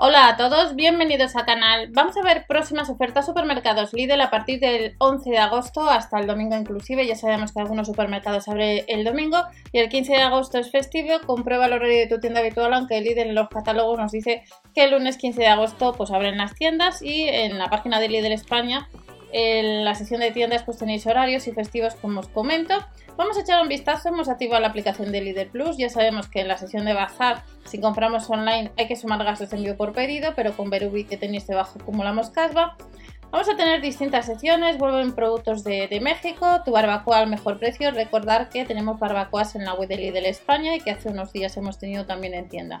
Hola a todos, bienvenidos al canal. Vamos a ver próximas ofertas supermercados Lidl a partir del 11 de agosto hasta el domingo inclusive. Ya sabemos que algunos supermercados abren el domingo y el 15 de agosto es festivo. Comprueba el horario de tu tienda habitual, aunque Lidl en los catálogos nos dice que el lunes 15 de agosto pues abren las tiendas y en la página de Lidl España en la sección de tiendas pues tenéis horarios y festivos como os comento. Vamos a echar un vistazo, hemos activado la aplicación de Líder Plus, ya sabemos que en la sección de bazar si compramos online hay que sumar gastos de envío por pedido, pero con Verubi que tenéis debajo acumulamos casva. Vamos a tener distintas secciones, vuelven productos de, de, México, tu barbacoa al mejor precio, recordar que tenemos barbacoas en la web de Lidl España y que hace unos días hemos tenido también en tienda.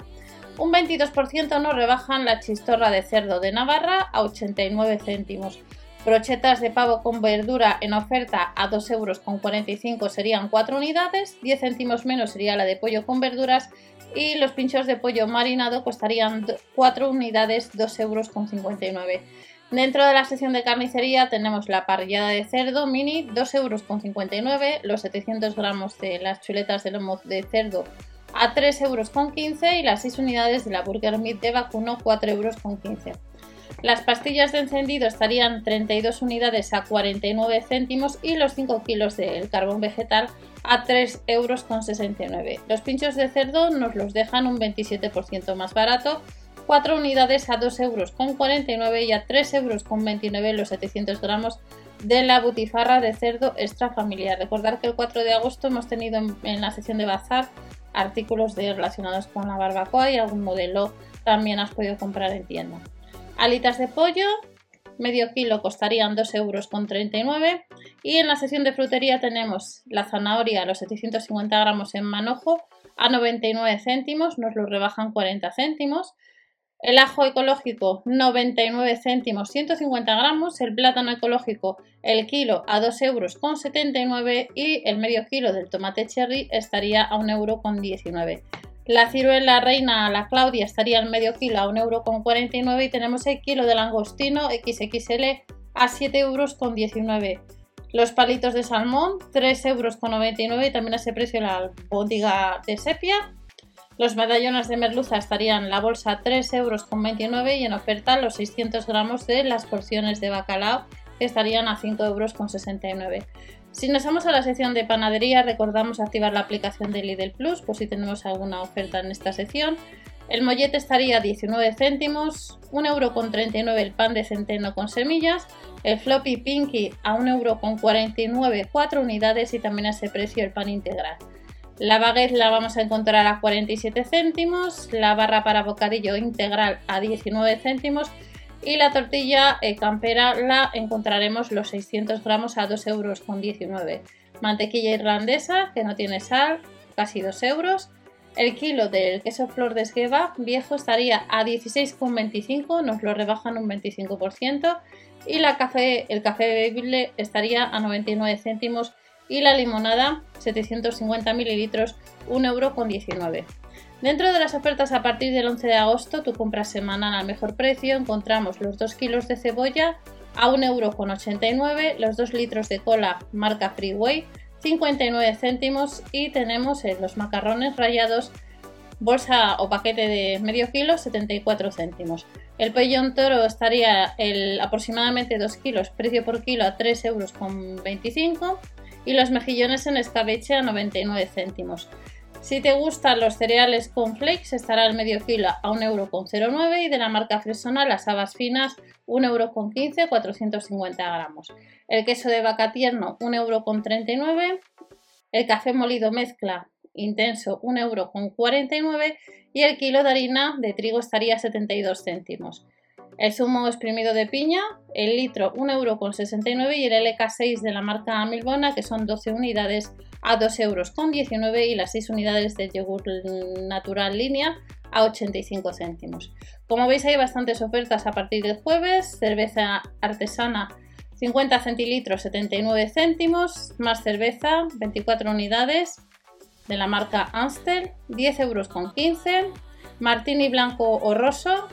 Un 22% nos rebajan la chistorra de cerdo de Navarra a 89 céntimos. Brochetas de pavo con verdura en oferta a 2,45 euros serían 4 unidades, 10 céntimos menos sería la de pollo con verduras y los pinchos de pollo marinado costarían 4 unidades, 2,59 euros. Dentro de la sección de carnicería tenemos la parrillada de cerdo mini, 2,59 euros, los 700 gramos de las chuletas de lomo de cerdo a 3,15 euros y las 6 unidades de la burger meat de vacuno 4,15 euros. Las pastillas de encendido estarían 32 unidades a 49 céntimos y los 5 kilos del carbón vegetal a 3,69 euros. Los pinchos de cerdo nos los dejan un 27% más barato, 4 unidades a 2,49 euros y a 3,29 euros los 700 gramos de la butifarra de cerdo extra familiar. Recordar que el 4 de agosto hemos tenido en, la sección de bazar artículos relacionados con la barbacoa y algún modelo también has podido comprar en tienda. Alitas de pollo, medio kilo costarían 2,39 euros. Y en la sección de frutería tenemos la zanahoria, los 750 gramos en manojo, a 99 céntimos, nos lo rebajan 40 céntimos. El ajo ecológico 99 céntimos 150 gramos, el plátano ecológico el kilo a 2,79 euros y el medio kilo del tomate cherry estaría a 1,19 euro. La ciruela reina, la Claudia, estaría en medio kilo a 1,49 euro y tenemos el kilo de langostino XXL a 7,19 euros. Los palitos de salmón, 3,99 euros y también a ese precio la albóndiga de sepia. Los medallones de merluza estarían la bolsa 3,29 euros y en oferta los 600 gramos de las porciones de bacalao estarían a 5,69 euros. Si nos vamos a la sección de panadería, recordamos activar la aplicación de Lidl Plus por si tenemos alguna oferta en esta sección. El mollete estaría a 19 céntimos, 1,39€ el pan de centeno con semillas, el floppy pinky a 1,49€, 4 unidades y también a ese precio el pan integral. La baguette la vamos a encontrar a 47 céntimos, la barra para bocadillo integral a 19 céntimos y la tortilla eh, campera la encontraremos los 600 gramos a 2,19 euros. Mantequilla irlandesa que no tiene sal, casi 2 euros. El kilo del queso flor de esgueva viejo estaría a 16,25, nos lo rebajan un 25%. Y la café, el café bebible estaría a 99 céntimos y la limonada 750 mililitros 1,19 euro. Dentro de las ofertas a partir del 11 de agosto, tu compra semanal al mejor precio, encontramos los 2 kilos de cebolla a 1,89€, los 2 litros de cola marca Freeway 59 céntimos y tenemos eh, los macarrones rallados bolsa o paquete de medio kilo 74 céntimos. El pellón toro estaría el, aproximadamente 2 kilos, precio por kilo a 3,25 euros y los mejillones en escabeche a 99 céntimos. Si te gustan los cereales con flakes, estará el medio kilo a 1,09€ y de la marca Fresona las habas finas 1,15€, 450 gramos. El queso de vaca tierno 1,39€, el café molido mezcla intenso 1,49€ y el kilo de harina de trigo estaría a 72 céntimos. El zumo exprimido de piña, el litro 1,69€ y el LK6 de la marca Milbona, que son 12 unidades, a 2,19€ euros y las 6 unidades de yogur natural línea a 85 céntimos. Como veis hay bastantes ofertas a partir del jueves, cerveza artesana 50 centilitros 79 céntimos, más cerveza 24 unidades de la marca Amstel 10 euros con 15, martini blanco o roso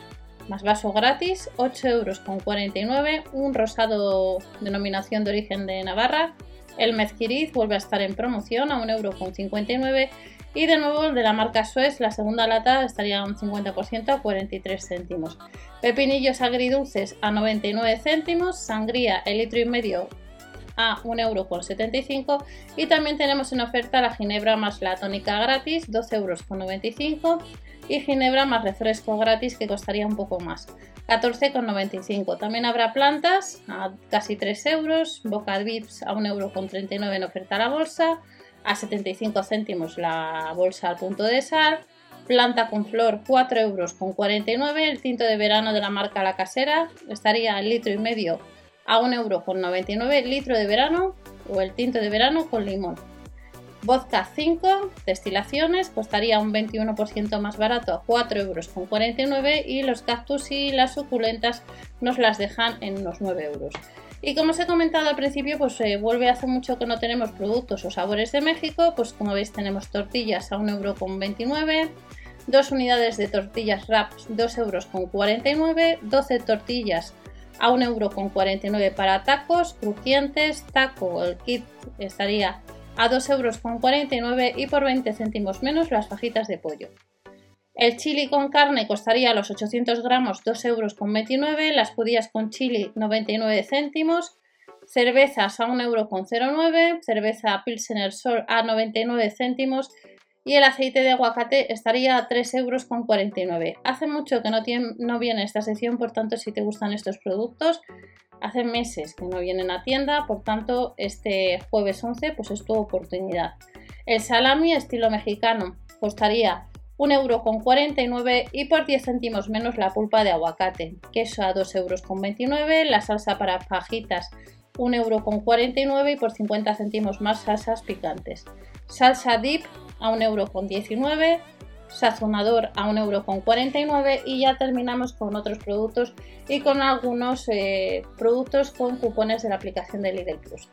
más vaso gratis, 8 euros con 49, un rosado denominación de origen de Navarra, el mezquiriz vuelve a estar en promoción a 1 euro con 59 Y de nuevo el de la marca Suez, la segunda lata estaría un 50% a 43 céntimos. Pepinillos agridulces a 99 céntimos, sangría el litro y medio a 1,75 euro y también tenemos en oferta la ginebra más la tónica gratis 12,95 euros y ginebra más refresco gratis que costaría un poco más 14,95 también habrá plantas a casi 3 euros boca vips a 1,39 euro en oferta a la bolsa a 75 céntimos la bolsa al punto de sal planta con flor 4 euros con 49 el tinto de verano de la marca La Casera estaría al litro y medio a 1,99€ litro de verano o el tinto de verano con limón. Vodka 5 destilaciones costaría un 21% más barato a 4,49€ y los cactus y las suculentas nos las dejan en unos 9 euros. Y como os he comentado al principio, pues se vuelve hace mucho que no tenemos productos o sabores de México, pues como veis tenemos tortillas a 1,29€, dos unidades de tortillas wraps 2,49€, 12 tortillas a 1,49€ para tacos crujientes, taco, el kit estaría a 2,49€ y por 20 céntimos menos las fajitas de pollo. El chili con carne costaría los 800 gramos 2,29€, las judías con chili 99 céntimos, cervezas a 1,09€, cerveza Pilsener Sol a 99 céntimos y el aceite de aguacate estaría a 3,49 euros. Hace mucho que no, tiene, no viene esta sección, por tanto, si te gustan estos productos, hace meses que no vienen a tienda, por tanto, este jueves 11 pues es tu oportunidad. El salami estilo mexicano costaría 1,49 euros y por 10 céntimos menos la pulpa de aguacate. Queso a 2,29 euros, la salsa para fajitas 1,49 euros y por 50 céntimos más salsas picantes. Salsa dip a 1,19€, sazonador a 1,49€ y ya terminamos con otros productos y con algunos eh, productos con cupones de la aplicación de Lidl Plus.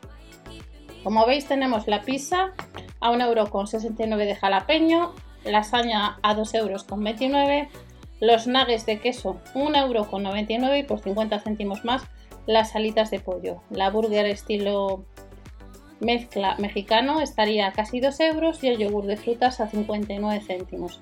Como veis tenemos la pizza a 1,69€ de jalapeño, lasaña a 2,29€, los nuggets de queso 1,99€ y por 50 céntimos más las alitas de pollo, la burger estilo mezcla mexicano estaría a casi 2 euros y el yogur de frutas a 59 céntimos.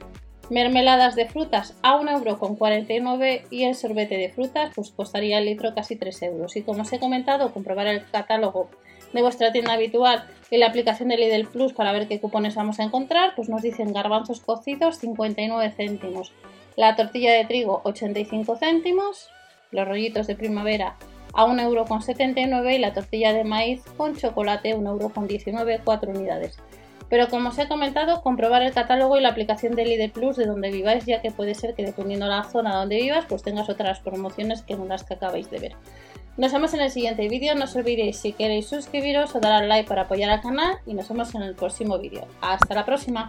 Mermeladas de frutas a 1,49 euro y el sorbete de frutas pues costaría el litro casi 3 euros. Y como os he comentado, comprobar el catálogo de vuestra tienda habitual y la aplicación de Lidl Plus para ver qué cupones vamos a encontrar, pues nos dicen garbanzos cocidos 59 céntimos, la tortilla de trigo 85 céntimos, los rollitos de primavera a 1,79€ y la tortilla de maíz con chocolate 1,19€, 4 unidades. Pero como os he comentado, comprobar el catálogo y la aplicación de Lidl Plus de donde viváis, ya que puede ser que dependiendo de la zona donde vivas, pues tengas otras promociones que no las que acabáis de ver. Nos vemos en el siguiente vídeo, no os olvidéis si queréis suscribiros o dar al like para apoyar al canal y nos vemos en el próximo vídeo. Hasta la próxima.